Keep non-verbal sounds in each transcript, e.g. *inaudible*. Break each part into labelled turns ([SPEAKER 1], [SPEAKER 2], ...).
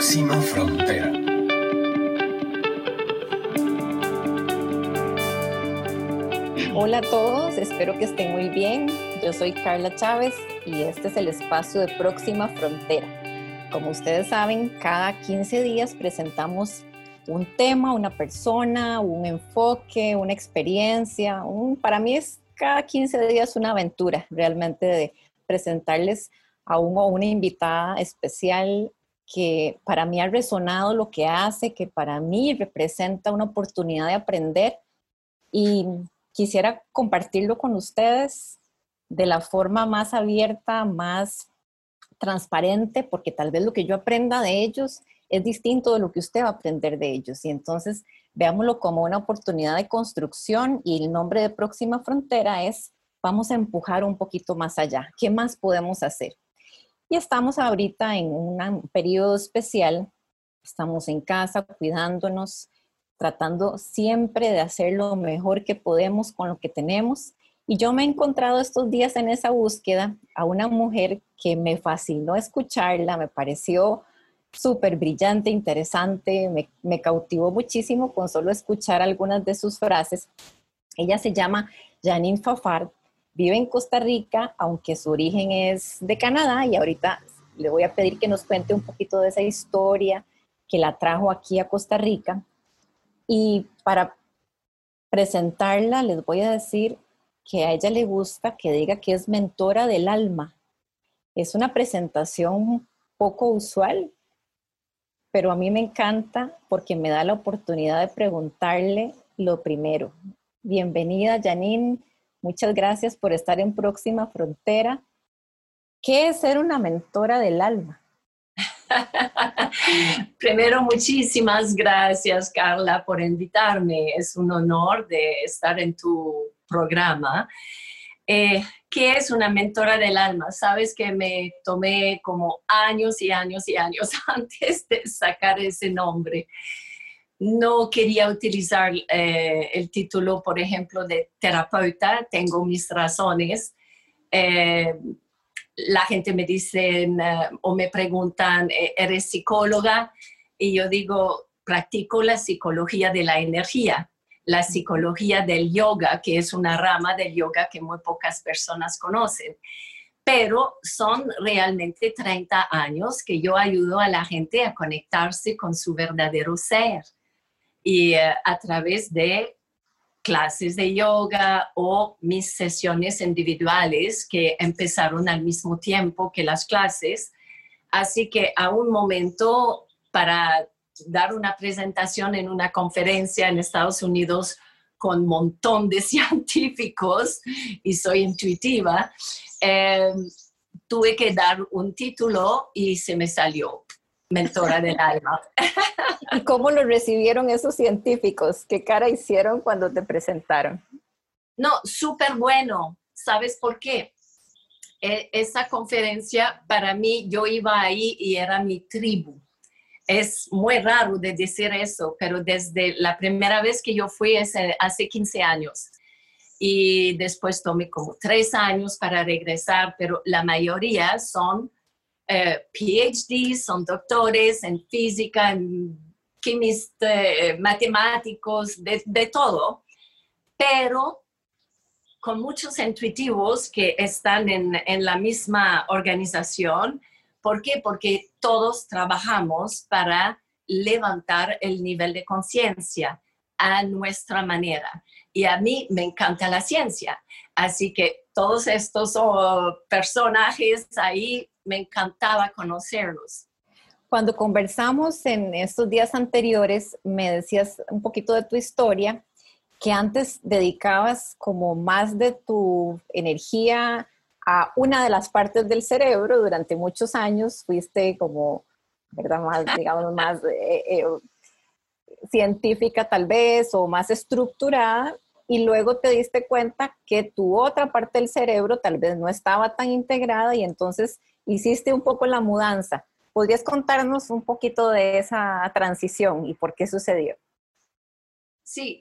[SPEAKER 1] próxima frontera.
[SPEAKER 2] Hola a todos, espero que estén muy bien. Yo soy Carla Chávez y este es el espacio de Próxima Frontera. Como ustedes saben, cada 15 días presentamos un tema, una persona, un enfoque, una experiencia. Un, para mí es cada 15 días una aventura realmente de presentarles a uno o una invitada especial que para mí ha resonado lo que hace, que para mí representa una oportunidad de aprender y quisiera compartirlo con ustedes de la forma más abierta, más transparente, porque tal vez lo que yo aprenda de ellos es distinto de lo que usted va a aprender de ellos. Y entonces veámoslo como una oportunidad de construcción y el nombre de Próxima Frontera es vamos a empujar un poquito más allá. ¿Qué más podemos hacer? Y estamos ahorita en un periodo especial, estamos en casa cuidándonos, tratando siempre de hacer lo mejor que podemos con lo que tenemos. Y yo me he encontrado estos días en esa búsqueda a una mujer que me fascinó escucharla, me pareció súper brillante, interesante, me, me, cautivó muchísimo con solo escuchar algunas de sus frases. Ella se llama Janine Fafard Vive en Costa Rica, aunque su origen es de Canadá y ahorita le voy a pedir que nos cuente un poquito de esa historia que la trajo aquí a Costa Rica. Y para presentarla les voy a decir que a ella le gusta que diga que es mentora del alma. Es una presentación poco usual, pero a mí me encanta porque me da la oportunidad de preguntarle lo primero. Bienvenida, Janine. Muchas gracias por estar en Próxima Frontera. ¿Qué es ser una mentora del alma? *laughs*
[SPEAKER 3] Primero, muchísimas gracias, Carla, por invitarme. Es un honor de estar en tu programa. Eh, ¿Qué es una mentora del alma? Sabes que me tomé como años y años y años *laughs* antes de sacar ese nombre no quería utilizar eh, el título, por ejemplo, de terapeuta, tengo mis razones. Eh, la gente me dice eh, o me preguntan, ¿eres psicóloga? Y yo digo, practico la psicología de la energía, la psicología del yoga, que es una rama del yoga que muy pocas personas conocen. Pero son realmente 30 años que yo ayudo a la gente a conectarse con su verdadero ser y eh, a través de clases de yoga o mis sesiones individuales que empezaron al mismo tiempo que las clases. Así que a un momento para dar una presentación en una conferencia en Estados Unidos con un montón de *laughs* científicos y soy intuitiva, eh, tuve que dar un título y se me salió mentora del alma.
[SPEAKER 2] ¿Y cómo lo recibieron esos científicos? ¿Qué cara hicieron cuando te presentaron?
[SPEAKER 3] No, súper bueno. ¿Sabes por qué? E, esa conferencia, para mí, yo iba ahí y era mi tribu. Es muy raro de decir eso, pero desde la primera vez que yo fui hace, hace 15 años y después tomé como tres años para regresar, pero la mayoría son eh, PhDs, son doctores en física, en química, eh, matemáticos, de, de todo, pero con muchos intuitivos que están en, en, la misma organización. ¿Por qué? Porque todos trabajamos para levantar el nivel de conciencia a nuestra manera. Y a mí me encanta la ciencia. Así que todos estos oh, personajes ahí me encantaba conocerlos.
[SPEAKER 2] Cuando conversamos en estos días anteriores, me decías un poquito de tu historia, que antes dedicabas como más de tu energía a una de las partes del cerebro durante muchos años, fuiste como, ¿verdad? Más, *laughs* digamos, más eh, eh, científica tal vez o más estructurada y luego te diste cuenta que tu otra parte del cerebro tal vez no estaba tan integrada y entonces hiciste un poco la mudanza. ¿Podrías contarnos un poquito de esa transición y por qué sucedió?
[SPEAKER 3] Sí,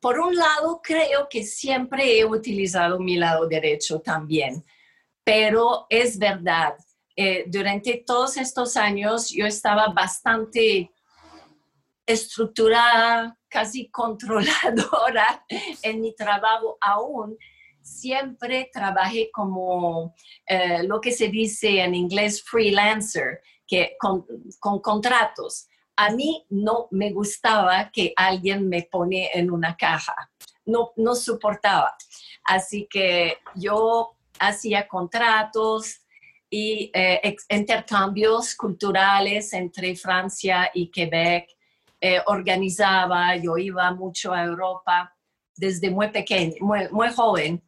[SPEAKER 3] por un lado creo que siempre he utilizado mi lado derecho también, pero es verdad, eh, durante todos estos años yo estaba bastante estructurada, casi *laughs* controladora en mi trabajo aún. Siempre trabajé como eh, lo que se dice en inglés freelancer, que con, contratos. A mí no me gustaba que alguien me pone en una caja. No, no soportaba. Así que yo hacía contratos, y eh, intercambios culturales entre Francia y Quebec. Eh, organizaba, yo iba mucho a Europa desde muy pequeño, muy, joven.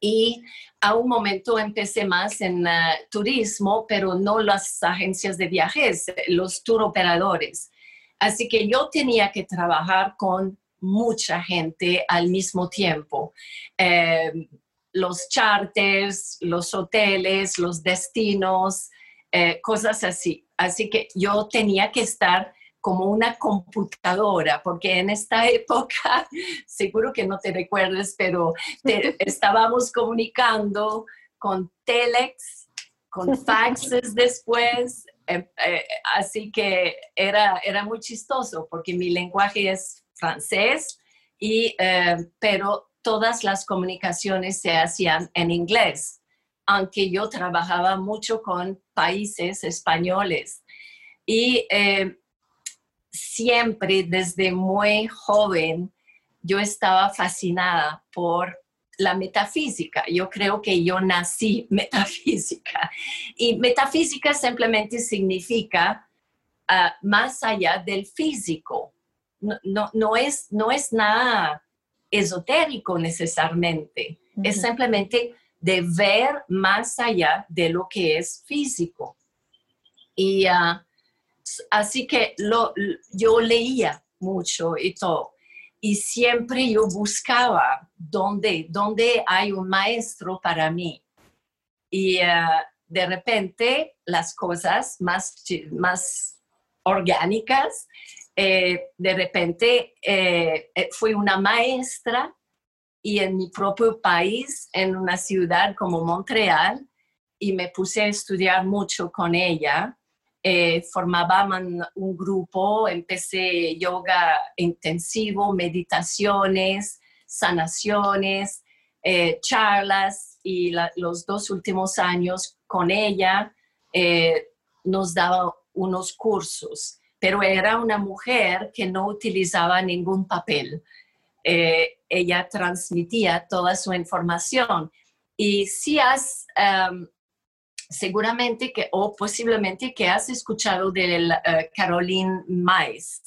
[SPEAKER 3] Y a un momento empecé más en eh, turismo, pero no las agencias de viajes, los tour operadores. Así que yo tenía que trabajar con mucha gente al mismo tiempo los charters, los hoteles, los destinos, eh, cosas así. Así que yo tenía que estar como una computadora, porque en esta *laughs* época, seguro que no te recuerdes, pero *laughs* estábamos comunicando con telex, con faxes *laughs* después, eh, eh, así que era, era muy chistoso, porque mi lenguaje es francés, y, pero todas las comunicaciones se hacían en inglés, aunque yo trabajaba mucho con países españoles. Y eh, siempre desde muy joven yo estaba fascinada por la metafísica. Yo creo que yo nací *laughs* metafísica. Y metafísica simplemente significa ah, más allá del físico. No, no, es, no es nada esotérico necesariamente, es simplemente de ver más allá de lo que es físico. Y ah, así que lo, yo leía mucho y todo. Y siempre yo buscaba dónde, dónde hay un maestro para mí. Y ah, de repente las cosas más, más orgánicas eh, de repente eh, eh, fui una maestra y en mi propio país, en una ciudad como Montreal, y me puse a estudiar mucho con ella. Formaban un grupo, empecé yoga intensivo, meditaciones, sanaciones, charlas y los dos últimos años con ella nos daba unos cursos pero era una mujer que no utilizaba ningún papel. Eh, ella transmitía toda su información. Y si has, em, seguramente que, o posiblemente que has escuchado de uh, Caroline Mais.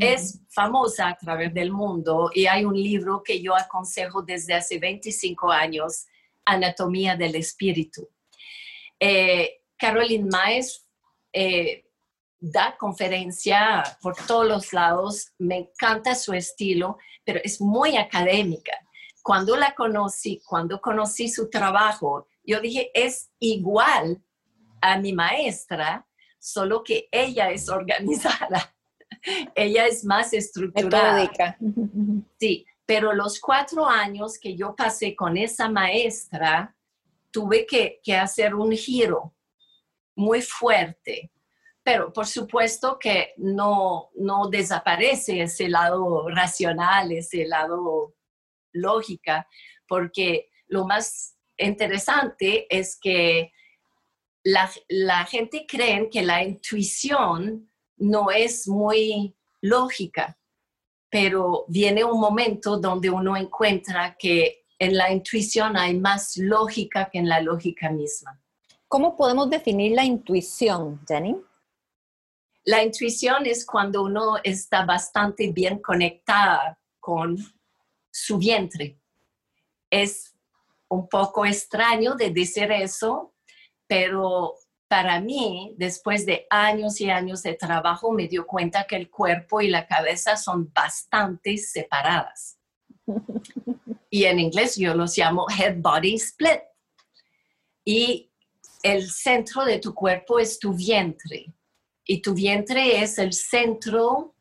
[SPEAKER 3] Es famosa a través del mundo y hay un libro que yo aconsejo desde hace 25 años, Anatomía del Espíritu. Eh, Caroline Mais eh, da conferencia por todos los lados, me encanta su estilo, pero es muy académica. Cuando la conocí, cuando conocí su trabajo, yo dije, es igual a mi maestra, solo que ella es organizada, *laughs* ella es más estructurada. Sí, pero los cuatro años que yo pasé con esa maestra, tuve que, que hacer un giro muy fuerte. Pero por supuesto que no, no desaparece ese lado racional, ese lado lógica, porque lo más interesante es que la, la gente cree que la intuición no es muy lógica, pero viene un momento donde uno encuentra que en la intuición hay más lógica que en la lógica misma.
[SPEAKER 2] ¿Cómo podemos definir la intuición, Jenny?
[SPEAKER 3] La intuición es cuando uno está bastante bien conectada con su vientre. Es un poco extraño de decir eso, pero para mí, después de años y años de trabajo, me dio cuenta que el cuerpo y la cabeza son bastante separadas. *laughs* Y en inglés yo los llamo head body split. Y el centro de tu cuerpo es tu vientre y tu vientre es el centro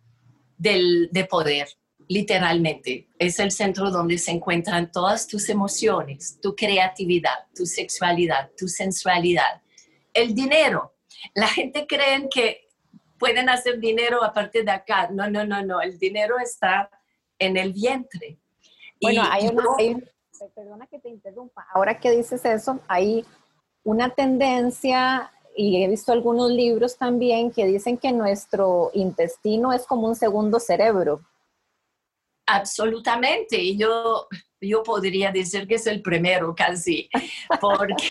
[SPEAKER 3] del, de poder, literalmente. Es el centro donde se encuentran todas tus emociones, tu creatividad, tu sexualidad, tu sensualidad. el dinero. La gente cree que pueden hacer dinero a partir de acá. No, no, no, no. El dinero está en el vientre.
[SPEAKER 2] Bueno, hay una, perdona que te interrumpa. Ahora que dices eso, hay una tendencia y he visto algunos libros también que dicen que nuestro intestino es como un segundo cerebro.
[SPEAKER 3] Absolutamente. Y yo, yo podría decir que es el primero casi, porque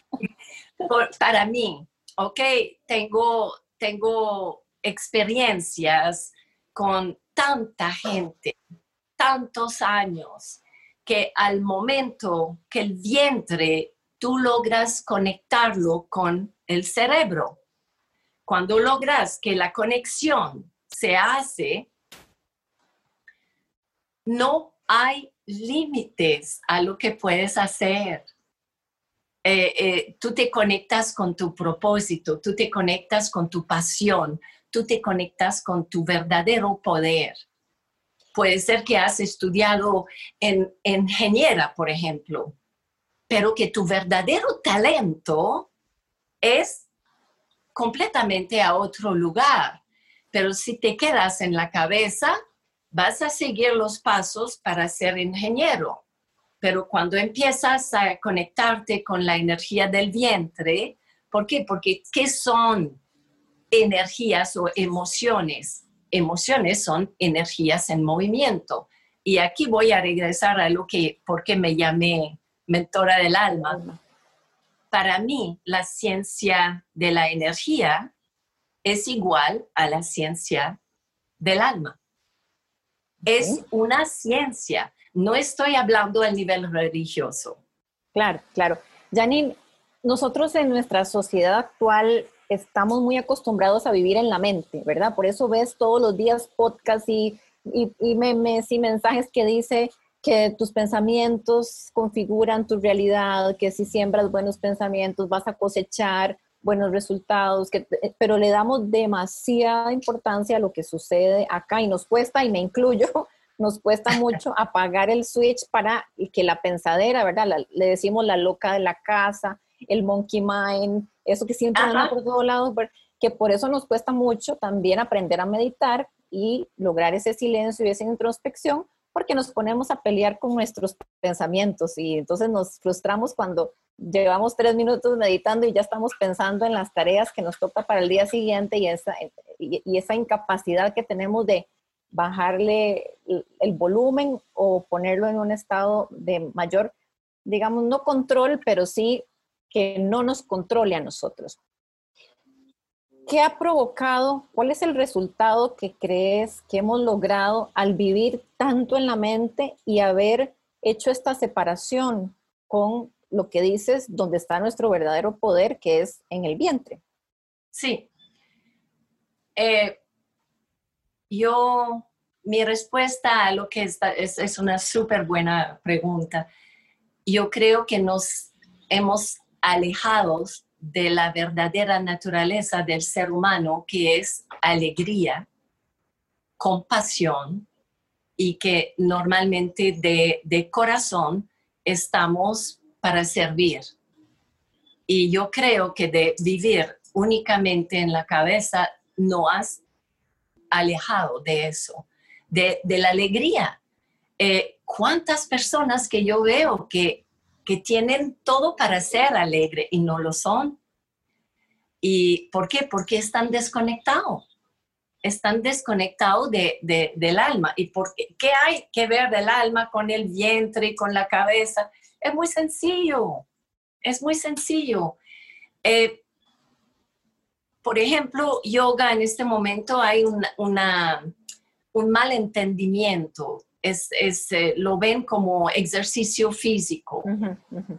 [SPEAKER 3] *laughs* para mí, ok, tengo, tengo experiencias con tanta gente, tantos años, que al momento que el vientre tú logras conectarlo con el cerebro. Cuando logras que la conexión se hace, no hay límites a lo que puedes hacer. Eh, eh, tú te conectas con tu propósito, tú te conectas con tu pasión, tú te conectas con tu verdadero poder. Puede ser que has estudiado en, en ingeniera, por ejemplo, pero que tu verdadero talento es completamente a otro lugar. Pero si te quedas en la cabeza, vas a seguir los pasos para ser ingeniero. Pero cuando empiezas a conectarte con la energía del vientre, ¿por qué? Porque ¿qué son energías o emociones? Emociones son energías en movimiento. Y aquí voy a regresar a lo que, por qué me llamé mentora del alma. Para mí, la ciencia de la energía es igual a la ciencia del alma. Es una ciencia. No estoy hablando a nivel religioso.
[SPEAKER 2] Claro, claro. Janine, nosotros en nuestra sociedad actual estamos muy acostumbrados a vivir en la mente, ¿verdad? Por eso ves todos los días podcasts y, y memes y mensajes que dice que tus pensamientos configuran tu realidad, que si siembras buenos pensamientos vas a cosechar buenos resultados, que, eh, pero le damos demasiada importancia a lo que sucede acá y nos cuesta, y me incluyo, *laughs* nos cuesta *laughs* mucho apagar el switch para que la pensadera, ¿verdad? le decimos la loca de la casa, el monkey mind, eso que siempre anda por todos lados, que por eso nos cuesta mucho también aprender a meditar y lograr ese silencio y esa introspección, porque nos ponemos a pelear con nuestros pensamientos y entonces nos frustramos cuando llevamos tres minutos meditando y ya estamos pensando en las tareas que nos toca para el día siguiente y esa, y, esa incapacidad que tenemos de bajarle el, volumen o ponerlo en un estado de mayor, digamos, no control, pero sí que no nos controle a nosotros. ¿Qué ha provocado? ¿Cuál es el resultado que crees que hemos logrado al vivir tanto en la mente y haber hecho esta separación con lo que dices, donde está nuestro verdadero poder, que es en el vientre?
[SPEAKER 3] Sí. Eh, yo, mi respuesta a lo que está, es, es una súper buena pregunta. Yo creo que nos hemos alejado de la verdadera naturaleza del ser humano, que es alegría, compasión y que normalmente de, corazón estamos para servir. Y yo creo que de vivir únicamente en la cabeza no has alejado de eso, de, la alegría. Eh, ¿Cuántas personas que yo veo que que tienen todo para ser alegre y no lo son. ¿Y por qué? Porque están desconectados. Están desconectados de, del alma. ¿Y por qué? hay que ver del alma con el vientre y con la cabeza? Es muy sencillo. Es muy sencillo. Eh, por ejemplo, yoga en este momento hay una, un malentendimiento es, eh, lo ven como ejercicio físico.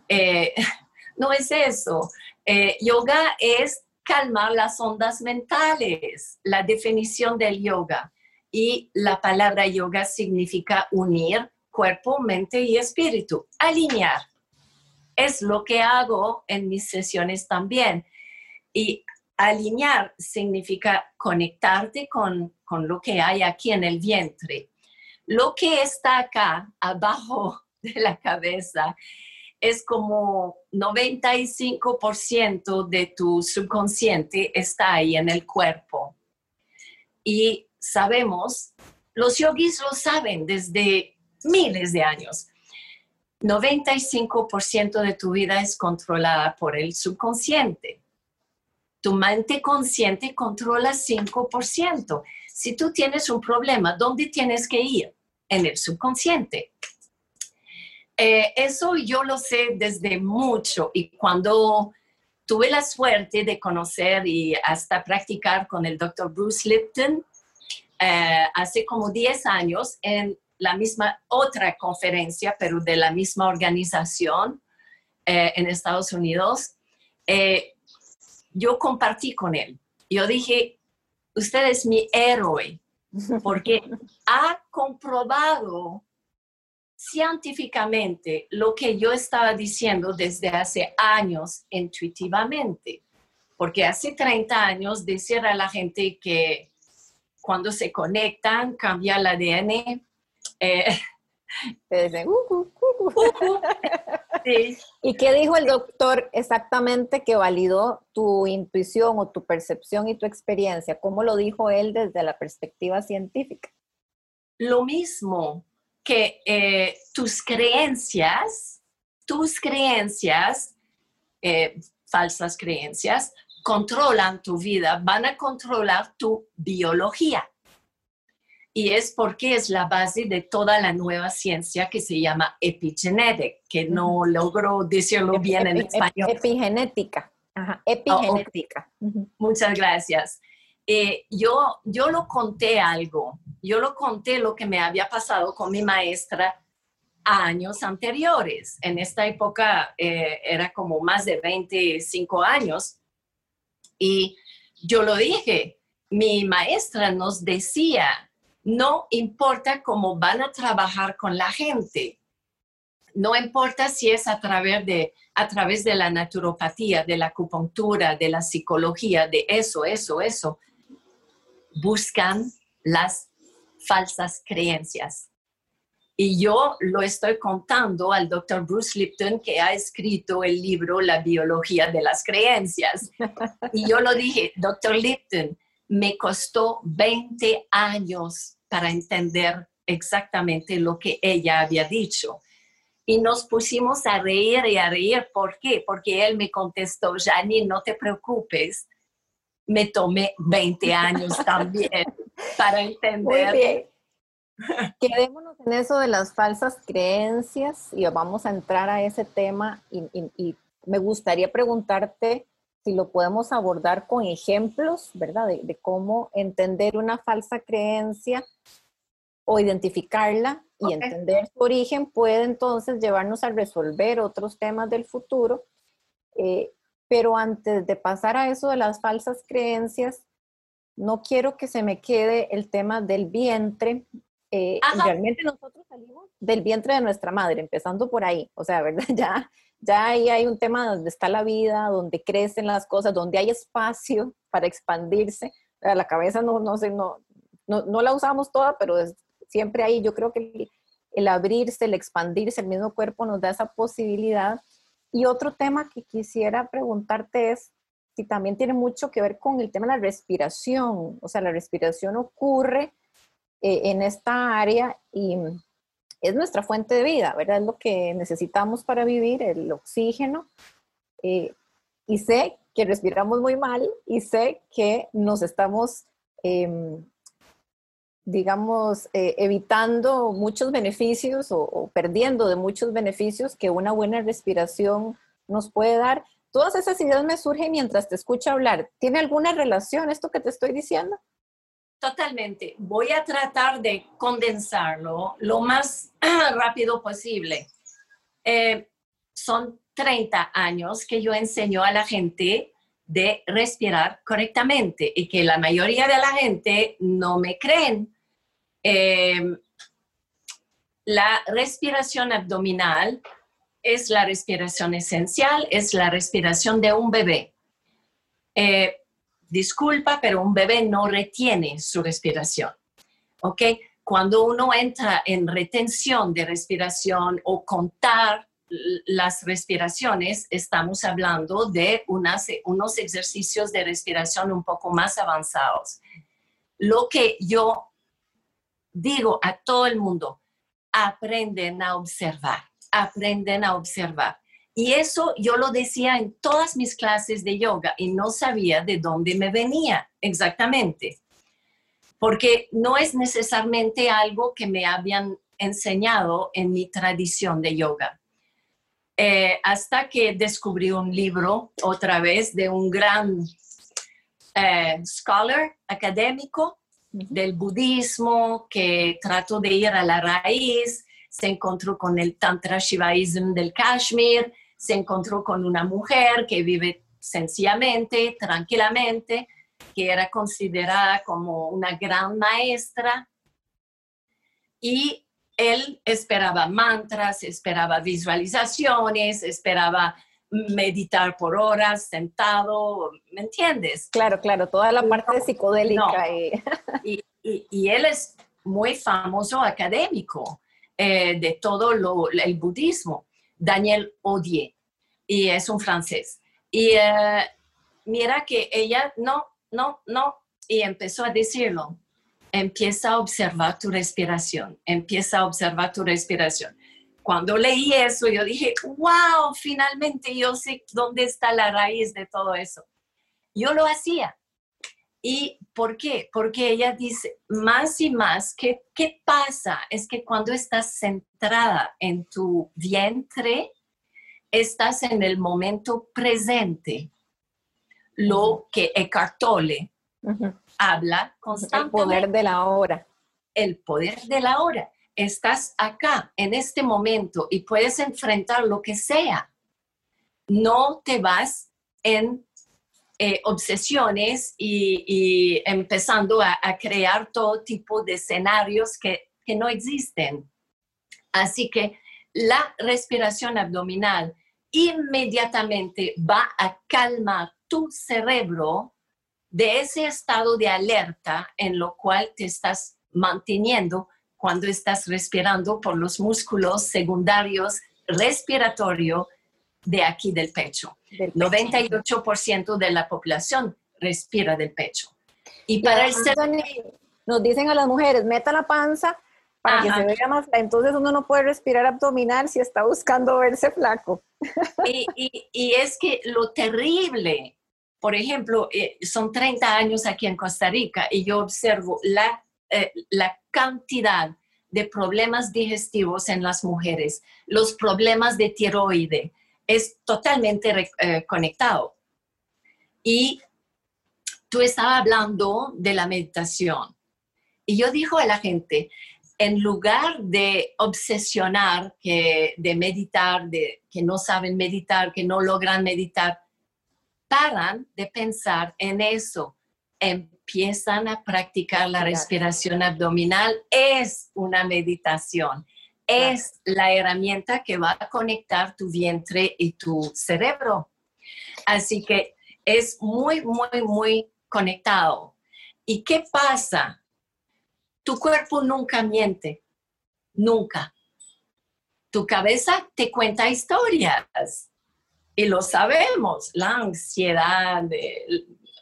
[SPEAKER 3] Eh, *laughs* no es eso. Eh, yoga es calmar las ondas mentales, la definición del yoga. Y la palabra yoga significa unir cuerpo, mente y espíritu, alinear. Es lo que hago en mis sesiones también. Y alinear significa conectarte con, con lo que hay aquí en el vientre lo que está acá, abajo *laughs* de la cabeza, es como 95% de tu subconsciente está ahí en el cuerpo. Y sabemos, los yogis lo saben desde miles de años. 95% de tu vida es controlada por el subconsciente. Tu mente consciente controla 5%. Si tú tienes un problema, ¿dónde tienes que ir? En el subconsciente. Eh, eso yo lo sé desde mucho y cuando tuve la suerte de conocer y hasta practicar con el doctor Bruce Lipton eh, hace como 10 años en la misma otra conferencia, pero de la misma organización eh, en Estados Unidos, yo compartí con él. Yo dije, usted es mi héroe, porque ha comprobado científicamente lo que yo estaba diciendo desde hace años intuitivamente. Porque hace 30 años decía a la gente que cuando se conectan cambia el ADN. Eh,
[SPEAKER 2] ¿Y qué dijo el doctor exactamente que validó tu intuición o tu percepción y tu experiencia? ¿Cómo lo dijo él desde la perspectiva científica?
[SPEAKER 3] Lo mismo, que eh, tus creencias, tus creencias, eh, falsas creencias, controlan tu vida, van a controlar tu biología. Y es porque es la base de toda la nueva ciencia que se llama epigenética, que no logro decirlo bien en español.
[SPEAKER 2] Epigenética. Ajá, oh, epigenética.
[SPEAKER 3] Muchas gracias. Eh, yo, yo lo conté algo, yo lo conté lo que me había pasado con mi maestra años anteriores. En esta época eh, era como más de 25 años. Y yo lo dije, mi maestra nos decía, no importa cómo van a trabajar con la gente, no importa si es a través de, a través de la naturopatía, de la acupuntura, de la psicología, de eso, eso, eso, buscan las falsas creencias. Y yo lo estoy contando al doctor Bruce Lipton, que ha escrito el libro La biología de las creencias. Y yo lo dije, doctor Lipton, me costó 20 años para entender exactamente lo que ella había dicho. Y nos pusimos a reír y a reír. ¿Por qué? Porque él me contestó, Jani, no te preocupes, me tomé 20 años *laughs* también para entender.
[SPEAKER 2] Quedémonos en eso de las falsas creencias y vamos a entrar a ese tema y, me gustaría preguntarte si lo podemos abordar con ejemplos, ¿verdad? De, cómo entender una falsa creencia o identificarla y entender su origen puede entonces llevarnos a resolver otros temas del futuro. Eh, pero antes de pasar a eso de las falsas creencias, no quiero que se me quede el tema del vientre. Eh, realmente nosotros salimos del vientre de nuestra madre, empezando por ahí. O sea, ¿verdad? *laughs* Ya, ya ahí hay un tema donde está la vida, donde crecen las cosas, donde hay espacio *laughs* para expandirse. La cabeza no, no, sé, no, no, no la usamos toda, pero siempre ahí yo creo que el abrirse, el expandirse, el mismo cuerpo nos da esa posibilidad y otro tema que quisiera preguntarte es si también tiene mucho que ver con el tema de la respiración. O sea, la respiración ocurre eh, en esta área y es nuestra fuente de vida, ¿verdad? Es lo que necesitamos para vivir, el oxígeno. Eh, y sé que respiramos muy mal y sé que nos estamos em, digamos, eh, evitando muchos beneficios o, perdiendo de muchos beneficios que una buena respiración nos puede dar. Todas esas ideas me surgen mientras te escucho hablar. ¿Tiene alguna relación esto que te estoy diciendo?
[SPEAKER 3] Totalmente. Voy a tratar de condensarlo lo más *clears throat* rápido posible. Eh, son 30 años que yo enseño a la gente de respirar correctamente y que la mayoría de la gente no me creen Em, la respiración abdominal es la respiración esencial, es la respiración de un bebé. Eh, disculpa, pero un bebé no retiene su respiración. ¿Ok? Cuando uno entra en retención de respiración o contar las respiraciones, estamos hablando de unos ejercicios de respiración un poco más avanzados. Lo que yo digo a todo el mundo, aprenden a observar, aprenden a observar. Y eso yo lo decía en todas mis clases de yoga y no sabía de dónde me venía exactamente, porque no es necesariamente algo que me habían enseñado en mi tradición de yoga. Eh, hasta que descubrí un libro otra vez de un gran eh, scholar académico del budismo que trató de ir a la raíz, se encontró con el Tantra Shivaism del Kashmir, se encontró con una mujer que vive sencillamente, tranquilamente, que era considerada como una gran maestra y él esperaba mantras, esperaba visualizaciones, esperaba meditar por horas sentado, ¿me entiendes?
[SPEAKER 2] Claro, claro, toda la parte psicodélica. *laughs*
[SPEAKER 3] Y... Y, él es muy famoso académico eh, de todo lo, el budismo, Daniel Odier, y es un francés. Y eh, mira que ella, no, no, no, y empezó a decirlo, empieza a observar tu respiración, empieza a observar tu respiración. Cuando leí eso, yo dije, wow, finalmente yo sé dónde está la raíz de todo eso. Yo lo hacía. ¿Y por qué? Porque ella dice, más y más, ¿qué, qué pasa? Es que cuando estás centrada en tu vientre, estás en el momento presente. Lo que Eckhart Tolle habla constantemente.
[SPEAKER 2] El poder de la hora.
[SPEAKER 3] El poder de la hora. Estás acá, en este momento, y puedes enfrentar lo que sea. No te vas en eh, obsesiones y, empezando a, crear todo tipo de escenarios que, que no existen. Así que la respiración abdominal inmediatamente va a calmar tu cerebro de ese estado de alerta en lo cual te estás manteniendo cuando estás respirando por los músculos secundarios respiratorio de aquí del pecho. Del 98% de la población respira del pecho.
[SPEAKER 2] Y para el Nos dicen a las mujeres, meta la panza para que se vea más. Entonces uno no puede respirar abdominal si está buscando verse flaco.
[SPEAKER 3] Y, y, y es que lo terrible por ejemplo, eh, son 30 años aquí en Costa Rica y yo observo la, eh, la cantidad de problemas digestivos en las mujeres, los problemas de tiroide, es totalmente eh, conectado. Y tú estabas hablando de la meditación. Y yo digo a la gente, en lugar de obsesionar, que, de meditar, de que no saben meditar, que no logran meditar, paran de pensar en eso, empiezan a practicar la respiración abdominal, es una meditación, es la herramienta que va a conectar tu vientre y tu cerebro. Así que es muy, muy, muy conectado. ¿Y qué pasa? Tu cuerpo nunca miente, nunca. Tu cabeza te cuenta historias y lo sabemos, la ansiedad,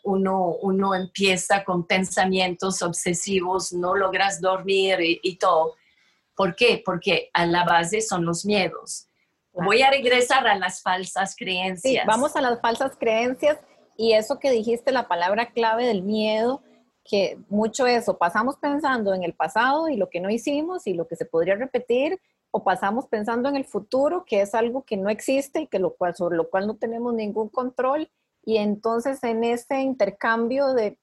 [SPEAKER 3] uno, uno empieza con pensamientos obsesivos, no logras dormir y, todo. ¿Por qué? Porque a la base son los miedos. Voy a regresar a las falsas creencias.
[SPEAKER 2] Sí, vamos a las falsas creencias y eso que dijiste, la palabra clave del miedo, que mucho eso, pasamos pensando en el pasado y lo que no hicimos y lo que se podría repetir o pasamos pensando en el futuro, que es algo que no existe y que lo cual, sobre lo cual no tenemos ningún control. Y entonces en ese intercambio de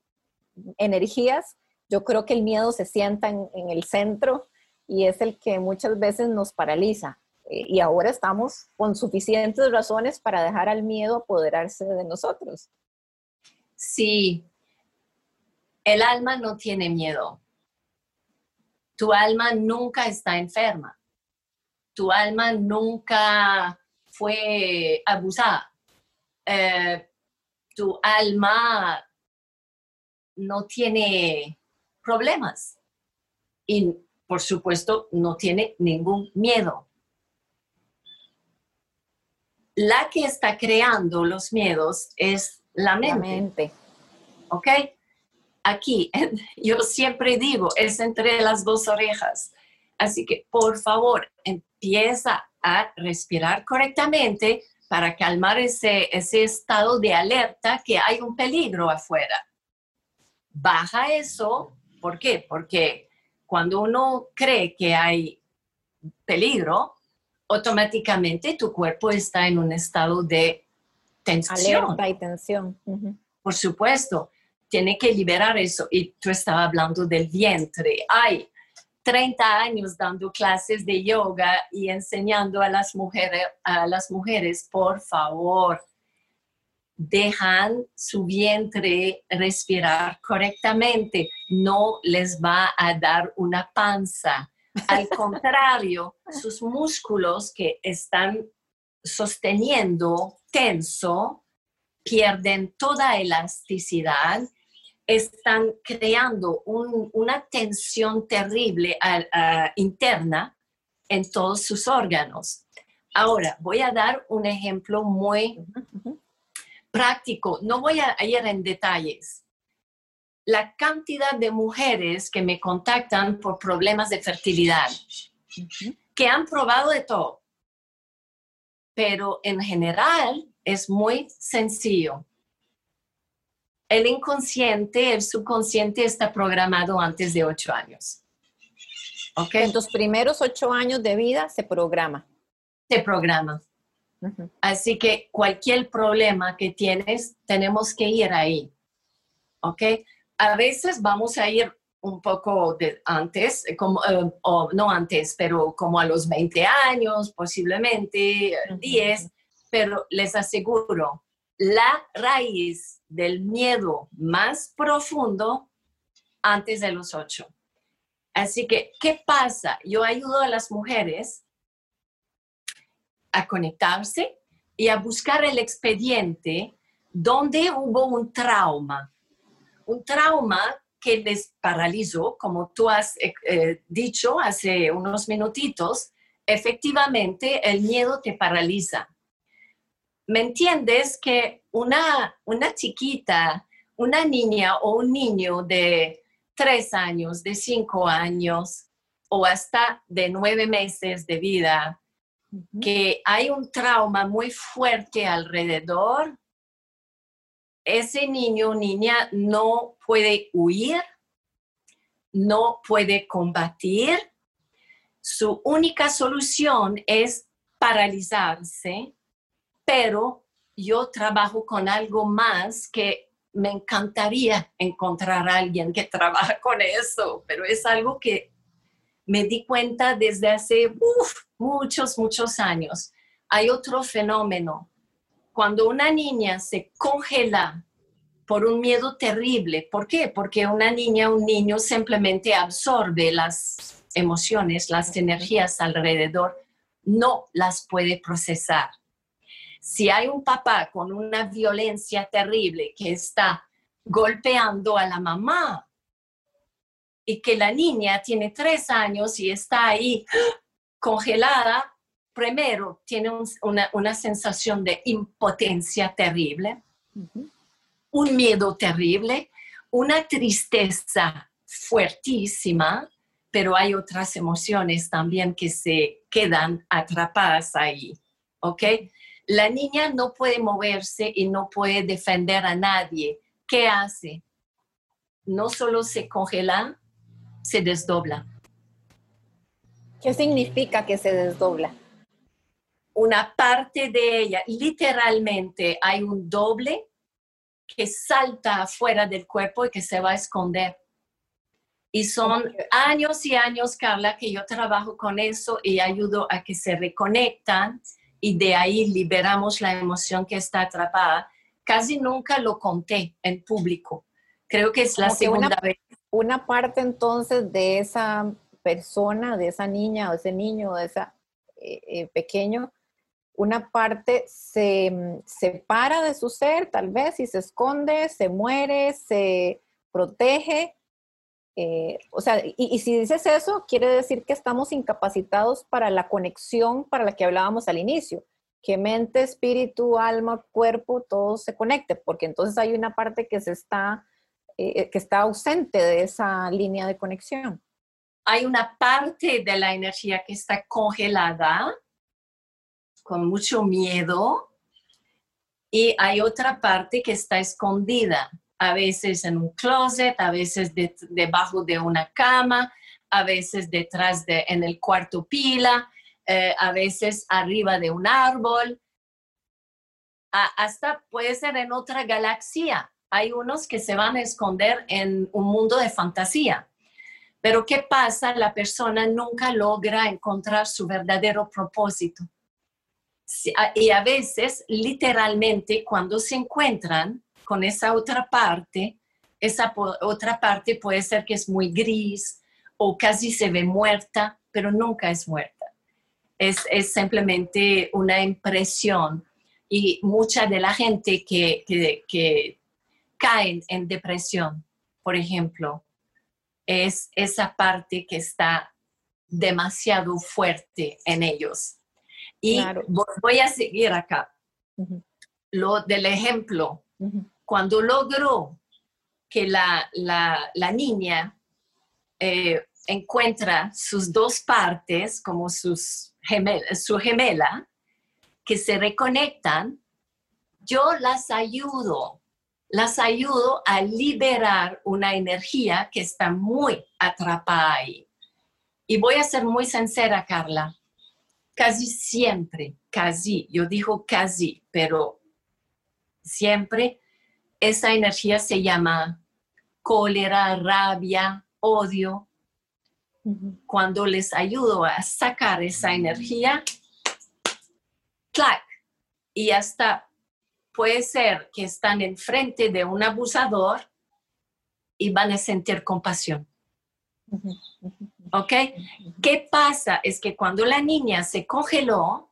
[SPEAKER 2] energías, yo creo que el miedo se sienta en, el centro y es el que muchas veces nos paraliza. Eh, y ahora estamos con suficientes razones para dejar al miedo apoderarse de nosotros.
[SPEAKER 3] Sí, el alma no tiene miedo. Tu alma nunca está enferma tu alma nunca fue abusada. Eh, tu alma no tiene problemas y por supuesto no tiene ningún miedo. la que está creando los miedos es la mente.
[SPEAKER 2] La mente.
[SPEAKER 3] ¿Ok? Aquí, yo siempre digo, es entre las dos orejas. Así que, por favor, empieza a respirar correctamente para calmar ese, ese estado de alerta que hay un peligro afuera. Baja eso, ¿por qué? Porque cuando uno cree que hay peligro, automáticamente tu cuerpo está en un estado de tensión.
[SPEAKER 2] Alerta y tensión.
[SPEAKER 3] Por supuesto, tiene que liberar eso. Y tú estabas hablando del vientre. Hay 30 años dando clases de yoga y enseñando a las mujeres, a las mujeres, por favor, dejan su vientre respirar correctamente, no les va a dar una panza. Al *laughs* contrario, sus músculos que están sosteniendo tenso pierden toda elasticidad, están creando una tensión terrible interna en todos sus órganos. Ahora, voy a dar un ejemplo muy práctico. No voy a ir en detalles. La cantidad de mujeres que me contactan por problemas de fertilidad, que han probado de todo, pero en general es muy sencillo. El inconsciente, el subconsciente está programado antes de ocho años.
[SPEAKER 2] ¿Okay? En tus primeros ocho años de vida se programa.
[SPEAKER 3] Se programa. Así que cualquier problema que tienes, tenemos que ir ahí. ¿Ok? A veces vamos a ir un poco de antes, eh, como, eh, o no antes, pero como a los 20 años, posiblemente 10, pero les aseguro, la raíz del miedo más profundo antes de los 8. Así que, ¿qué pasa? Yo ayudo a las mujeres a conectarse y a buscar el expediente donde hubo un trauma. Un trauma que les paralizó, como tú has eh, eh, dicho hace unos minutitos, efectivamente el miedo te paraliza. ¿Me entiendes que una, una chiquita, una niña o un niño de tres años, de cinco años o hasta de nueve meses de vida que hay un trauma muy fuerte alrededor, ese niño o niña no puede huir, no puede combatir. Su única solución es paralizarse, pero yo trabajo con algo más que me encantaría encontrar a alguien que trabaja con eso, pero es algo que me di cuenta desde hace muchos, muchos años. Hay otro fenómeno. Cuando una niña se congela por un miedo terrible, ¿por qué? Porque una niña, un niño simplemente absorbe las emociones, las energías alrededor, no las puede procesar. Si hay un papá con una violencia terrible que está golpeando a la mamá y que la niña tiene tres años y está ahí congelada, primero tiene una, sensación de impotencia terrible, un miedo terrible, una tristeza fuertísima, pero hay otras emociones también que se quedan atrapadas ahí, ¿ok? La niña no puede moverse y no puede defender a nadie. ¿Qué hace? No solo se congela, se desdobla.
[SPEAKER 2] ¿Qué significa que se desdobla?
[SPEAKER 3] Una parte de ella, literalmente hay un doble que salta fuera del cuerpo y que se va a esconder. Y son años y años, Carla, que yo trabajo con eso y ayudo a que se reconectan y de ahí liberamos la emoción que está atrapada. Casi nunca lo conté en público. Creo que es la segunda vez
[SPEAKER 2] una parte entonces de esa persona, de esa niña o ese niño, de ese eh, eh, pequeño, una parte se mm, separa de su ser, tal vez, y se esconde, se muere, se protege. Eh, o sea, y, si dices eso, quiere decir que estamos incapacitados para la conexión para la que hablábamos al inicio, que mente, espíritu, alma, cuerpo, todo se conecte, porque entonces hay una parte que se está, que está ausente de esa línea de conexión.
[SPEAKER 3] Hay una parte de la energía que está congelada, con mucho miedo, y hay otra parte que está escondida, a veces en un closet, a veces debajo de una cama, a veces detrás de, en el cuarto pila, eh, a veces arriba de un árbol, hasta puede ser en otra galaxia. Hay unos que se van a esconder en un mundo de fantasía. Pero ¿qué pasa? La persona nunca logra encontrar su verdadero propósito. Y a veces, literalmente, cuando se encuentran con esa otra parte, esa otra parte puede ser que es muy gris o casi se ve muerta, pero nunca es muerta es, es simplemente una impresión. Y mucha de la gente que, que, que caen en depresión, por ejemplo, es esa parte que está demasiado fuerte en ellos. Y voy a seguir acá. Lo del ejemplo, cuando logró que la, la, la niña eh, encuentra sus dos partes como sus su gemela, que se reconectan, yo las ayudo, las ayudo a liberar una energía que está muy atrapada ahí. Y voy a ser muy sincera, Carla, casi siempre, casi, yo digo casi, pero siempre esa energía se llama cólera, rabia, odio, cuando les ayudo a sacar esa energía, clac, y hasta puede ser que están enfrente de un abusador y van a sentir compasión. ¿Ok? ¿Qué pasa? Es que cuando la niña se congeló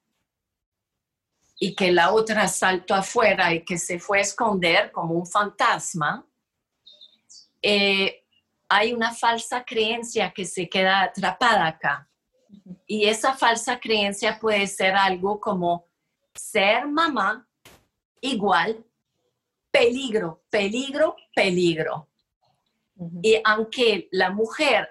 [SPEAKER 3] y que la otra saltó afuera y que se fue a esconder como un fantasma, eh, hay una falsa creencia que se queda atrapada acá. Y esa falsa creencia puede ser algo como ser mamá igual peligro, peligro, peligro. Y aunque la mujer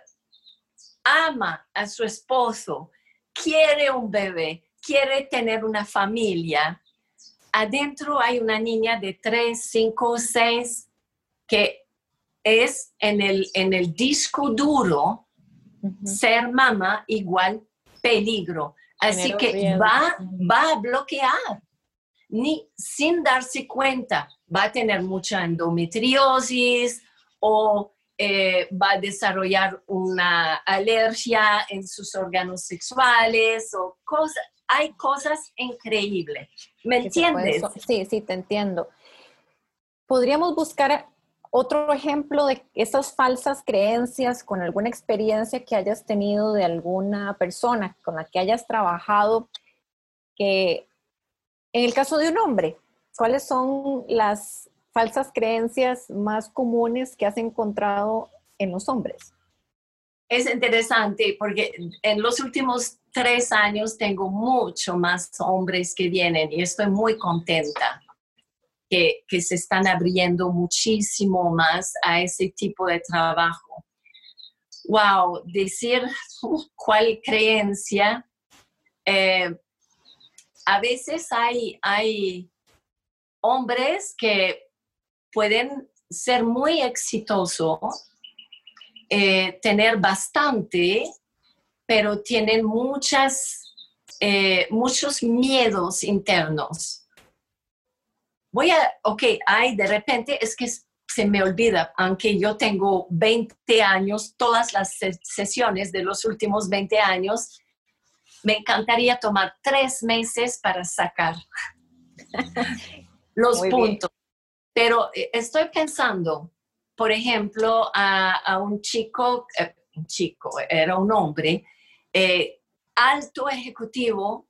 [SPEAKER 3] ama a su esposo, quiere un bebé, quiere tener una familia, adentro hay una niña de 3, 5, 6 que es en el, en el disco duro, ser mamá igual peligro. Así que va, va a bloquear, ni sin darse cuenta, va a tener mucha endometriosis o eh, va a desarrollar una alergia en sus órganos sexuales o cosas. Hay cosas increíbles. ¿Me entiendes?
[SPEAKER 2] Sí, sí, te entiendo. Podríamos buscar otro ejemplo de esas falsas creencias con alguna experiencia que hayas tenido de alguna persona con la que hayas trabajado, que en el caso de un hombre, ¿cuáles son las falsas creencias más comunes que has encontrado en los hombres?
[SPEAKER 3] Es interesante porque en los últimos tres años tengo mucho más hombres que vienen y estoy muy contenta que, se están abriendo muchísimo más a ese tipo de trabajo. Wow, decir cuál creencia. Eh, a veces hay, hay hombres que pueden ser muy exitosos, eh, tener bastante, pero tienen muchas, eh, muchos miedos internos. Voy a, ok, ay, de repente es que se me olvida, aunque yo tengo 20 años, todas las sesiones de los últimos 20 años, me encantaría tomar tres meses para sacar los puntos. Pero eh, estoy pensando, por ejemplo, a, un chico, eh, un chico, era un hombre, eh, alto ejecutivo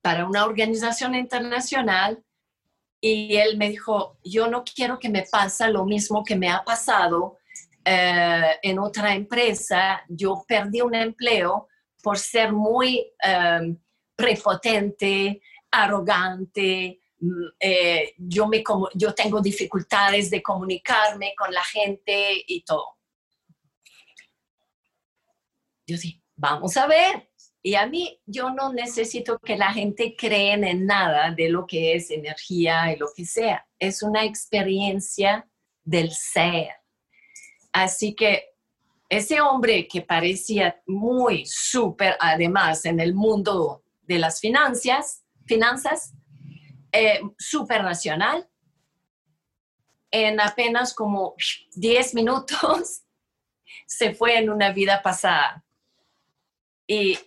[SPEAKER 3] para una organización internacional y él me dijo, yo no quiero que me pase lo mismo que me ha pasado eh, en otra empresa. Yo perdí un empleo por ser muy em, prepotente, arrogante, mm, eh, yo, me, yo tengo dificultades de comunicarme con la gente y todo. Yo sí, vamos a ver. Y a mí, yo no necesito que la gente cree en nada de lo que es energía y lo que sea. Es una experiencia del ser. Así que ese hombre que parecía muy súper, además, en el mundo de las finanzas, finanzas eh, súper racional, en apenas como 10 minutos *laughs* se fue en una vida pasada. Y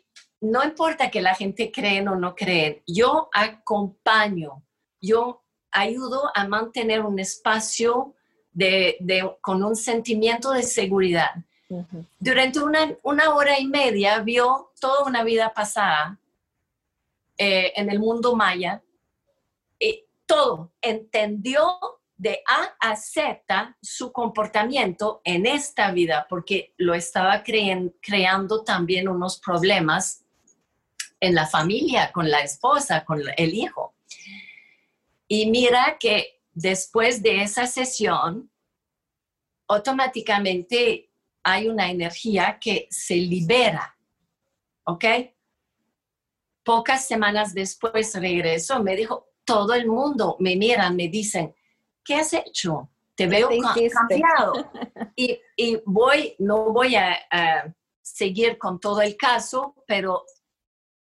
[SPEAKER 3] no importa que la gente creen o no creen, yo acompaño, yo ayudo a mantener un espacio de, con un sentimiento de seguridad. Durante una, hora y media vio toda una vida pasada eh, en el mundo maya y todo, entendió de A a Z su comportamiento en esta vida, porque lo estaba creando también unos problemas en la familia, con la esposa, con el hijo. Y mira que después de esa sesión, automáticamente hay una energía que se libera, ¿ok? Pocas semanas después regresó, me dijo, todo el mundo me miran, me dicen, ¿qué has hecho? Te veo cambiado. *laughs* y, voy, no voy a, seguir con todo el caso, pero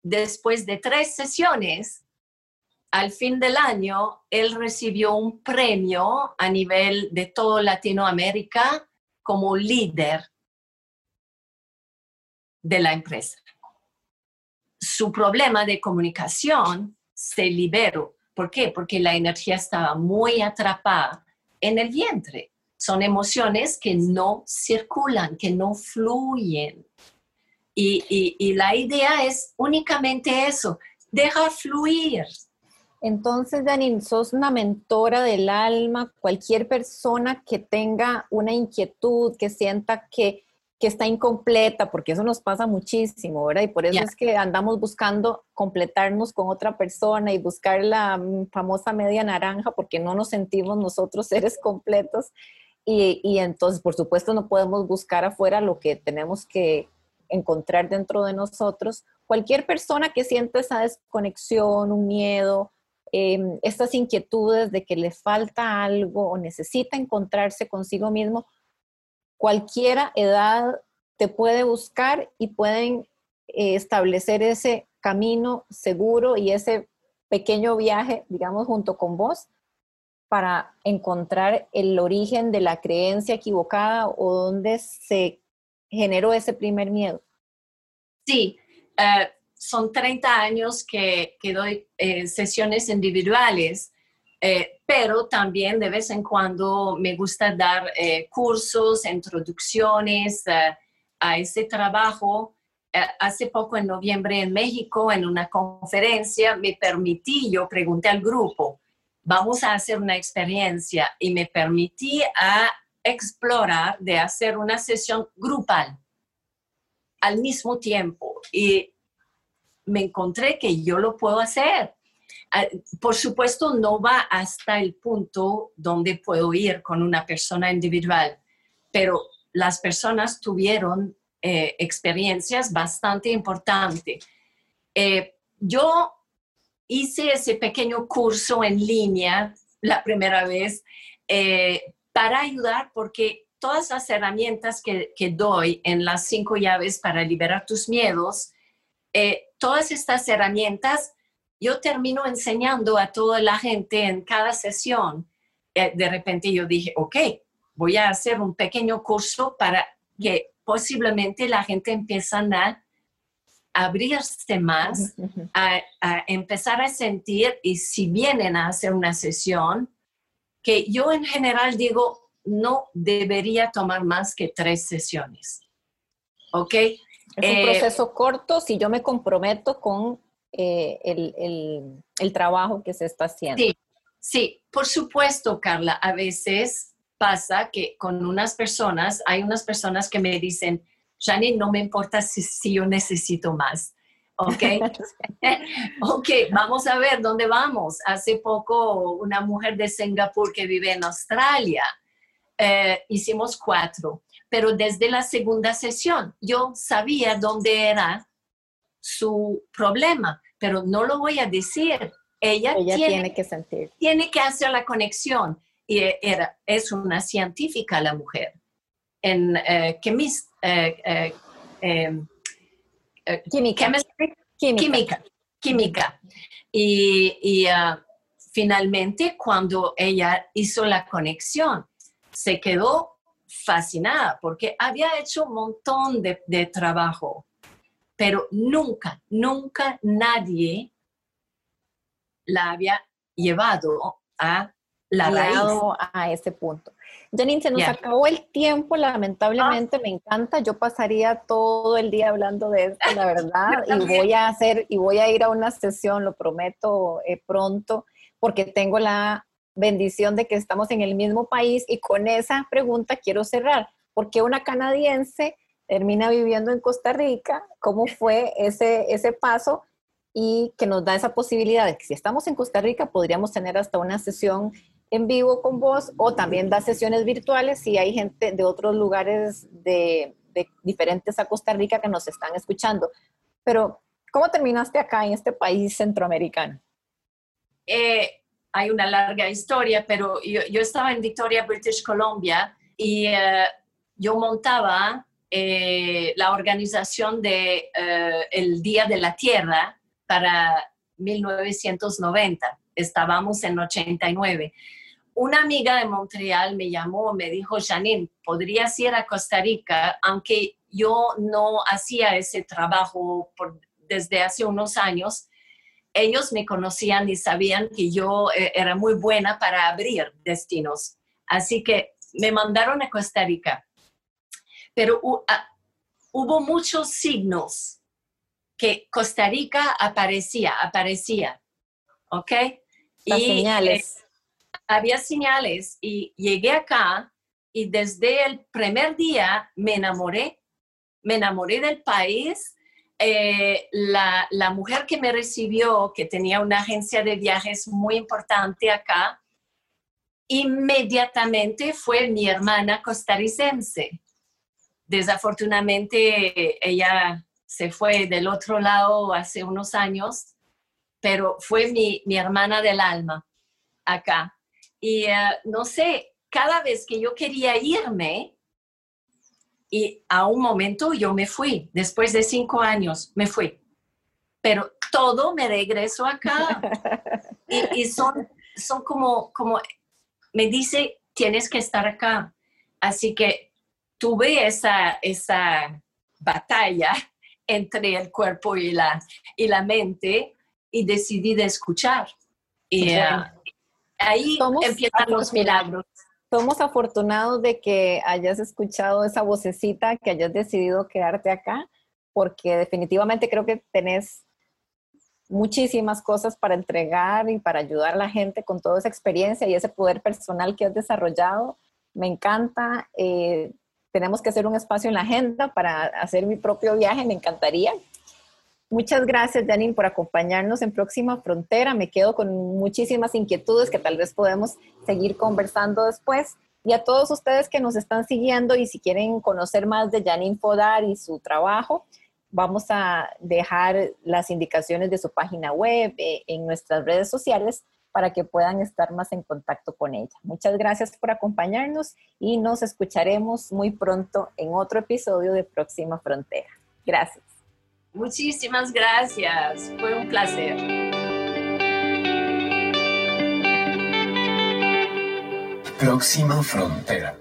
[SPEAKER 3] después de tres sesiones, al fin del año, él recibió un premio a nivel de toda Latinoamérica como líder de la empresa. Su problema de comunicación se liberó. ¿Por qué? Porque la energía estaba muy atrapada en el vientre. Son emociones que no circulan, que no fluyen. Y, la idea es únicamente eso, dejar fluir.
[SPEAKER 2] Entonces, Janine, sos una mentora del alma. Cualquier persona que tenga una inquietud, que sienta que, está incompleta, porque eso nos pasa muchísimo, ¿verdad? Y por eso es que andamos buscando completarnos con otra persona y buscar la famosa media naranja, porque no nos sentimos nosotros seres completos. Y, y entonces, por supuesto, no podemos buscar afuera lo que tenemos que, encontrar dentro de nosotros. Cualquier persona que sienta esa desconexión, un miedo, em, estas inquietudes de que le falta algo o necesita encontrarse consigo mismo, cualquiera edad te puede buscar y pueden eh, establecer ese camino seguro y ese pequeño viaje, digamos, junto con vos para encontrar el origen de la creencia equivocada o donde se generó ese primer miedo?
[SPEAKER 3] Sí, eh, son 30 años que, que doy eh, sesiones individuales, eh, pero también de vez en cuando me gusta dar cursos, introducciones a ese trabajo. hace poco, en noviembre, en México, en una conferencia, me permití, yo pregunté al grupo, vamos a hacer una experiencia y me permití a explorar de hacer una sesión grupal al mismo tiempo y me encontré que yo lo puedo hacer. Ah, por supuesto, no va hasta el punto donde puedo ir con una persona individual, pero las personas tuvieron eh, experiencias bastante importantes. Eh, yo hice ese pequeño curso en línea la primera vez eh, para ayudar porque todas las herramientas que, doy en las cinco llaves para liberar tus miedos, todas estas herramientas yo termino enseñando a toda la gente en cada sesión. Eh, de repente yo dije, ok, voy a hacer un pequeño curso para que posiblemente la gente empiece a abrirse más, a, a, empezar a sentir y si vienen a hacer una sesión, que yo en general digo, no debería tomar más que tres sesiones. ¿Ok? Es
[SPEAKER 2] un eh, proceso corto si yo me comprometo con eh, el, trabajo que se está haciendo.
[SPEAKER 3] Sí, sí, por supuesto, Carla. A veces pasa que con unas personas, hay unas personas que me dicen, Janine, no me importa si, si yo necesito más. ¿ok? *laughs* *laughs* ok, vamos a ver dónde vamos. Hace poco una mujer de Singapur que vive en Australia, eh, hicimos cuatro, pero desde la segunda sesión yo sabía dónde era su problema, pero no lo voy a decir. Ella,
[SPEAKER 2] tiene, que sentir.
[SPEAKER 3] Tiene que hacer la conexión. Y era, es una científica la mujer en eh, eh,
[SPEAKER 2] em, química.
[SPEAKER 3] química. química. Y, ah, finalmente cuando ella hizo la conexión, se quedó fascinada porque había hecho un montón de, trabajo, pero nunca, nunca nadie la había llevado a la raíz.
[SPEAKER 2] a ese punto. Janine, se nos acabó el tiempo, lamentablemente, ah. me encanta. Yo pasaría todo el día hablando de esto, la verdad, *laughs* y voy a hacer, y voy a ir a una sesión, lo prometo eh, pronto, porque tengo la bendición de que estamos en el mismo país y con esa pregunta quiero cerrar. ¿Por qué una canadiense termina viviendo en Costa Rica? ¿Cómo fue ese, ese paso? Y que nos da esa posibilidad de que si estamos en Costa Rica podríamos tener hasta una sesión en vivo con vos o también da sesiones virtuales si hay gente de otros lugares de, diferentes a Costa Rica que nos están escuchando. Pero, ¿cómo terminaste acá en este país centroamericano?
[SPEAKER 3] Eh, hay una larga historia, pero yo, estaba en Victoria, British Columbia, y eh, yo montaba eh, la organización de el Día de la Tierra para 1990 estábamos en 89. Una amiga de Montreal me llamó, me dijo, Janine, ¿podrías ir a Costa Rica? Aunque yo no hacía ese trabajo desde hace unos años, ellos me conocían y sabían que yo eh, era muy buena para abrir destinos. Así que me mandaron a Costa Rica. Pero ah, hubo muchos signos que Costa Rica aparecía, aparecía. ¿Ok?
[SPEAKER 2] y, señales.
[SPEAKER 3] había señales y llegué acá y desde el primer día me enamoré, me enamoré del país. Eh, la, la, mujer que me recibió, que tenía una agencia de viajes muy importante acá, inmediatamente fue mi hermana costarricense. Desafortunadamente ella se fue del otro lado hace unos años pero fue mi, hermana del alma acá. Y eh, no sé, cada vez que yo quería irme, y a un momento yo me fui, después de cinco años me fui, pero todo me regresó acá. *laughs* y, son, son como, como, me dice, tienes que estar acá. Así que tuve esa, esa batalla *laughs* entre el cuerpo y la, y la mente y decidí de escuchar. Y eh, ahí empiezan los milagros.
[SPEAKER 2] Somos afortunados de que hayas escuchado esa vocecita, que hayas decidido quedarte acá, porque definitivamente creo que tenés muchísimas cosas para entregar y para ayudar a la gente con toda esa experiencia y ese poder personal que has desarrollado. Me encanta. Eh, tenemos que hacer un espacio en la agenda para hacer mi propio viaje, me encantaría. Muchas gracias, Janine, por acompañarnos en Próxima Frontera. Me quedo con muchísimas inquietudes que tal vez podemos seguir conversando después. Y a todos ustedes que nos están siguiendo y si quieren conocer más de Janine Fodar y su trabajo, vamos a dejar las indicaciones de su página web eh, en nuestras redes sociales para que puedan estar más en contacto con ella. Muchas gracias por acompañarnos y nos escucharemos muy pronto en otro episodio de Próxima Frontera. Gracias.
[SPEAKER 3] Muchísimas gracias, fue un placer.
[SPEAKER 1] Próxima frontera.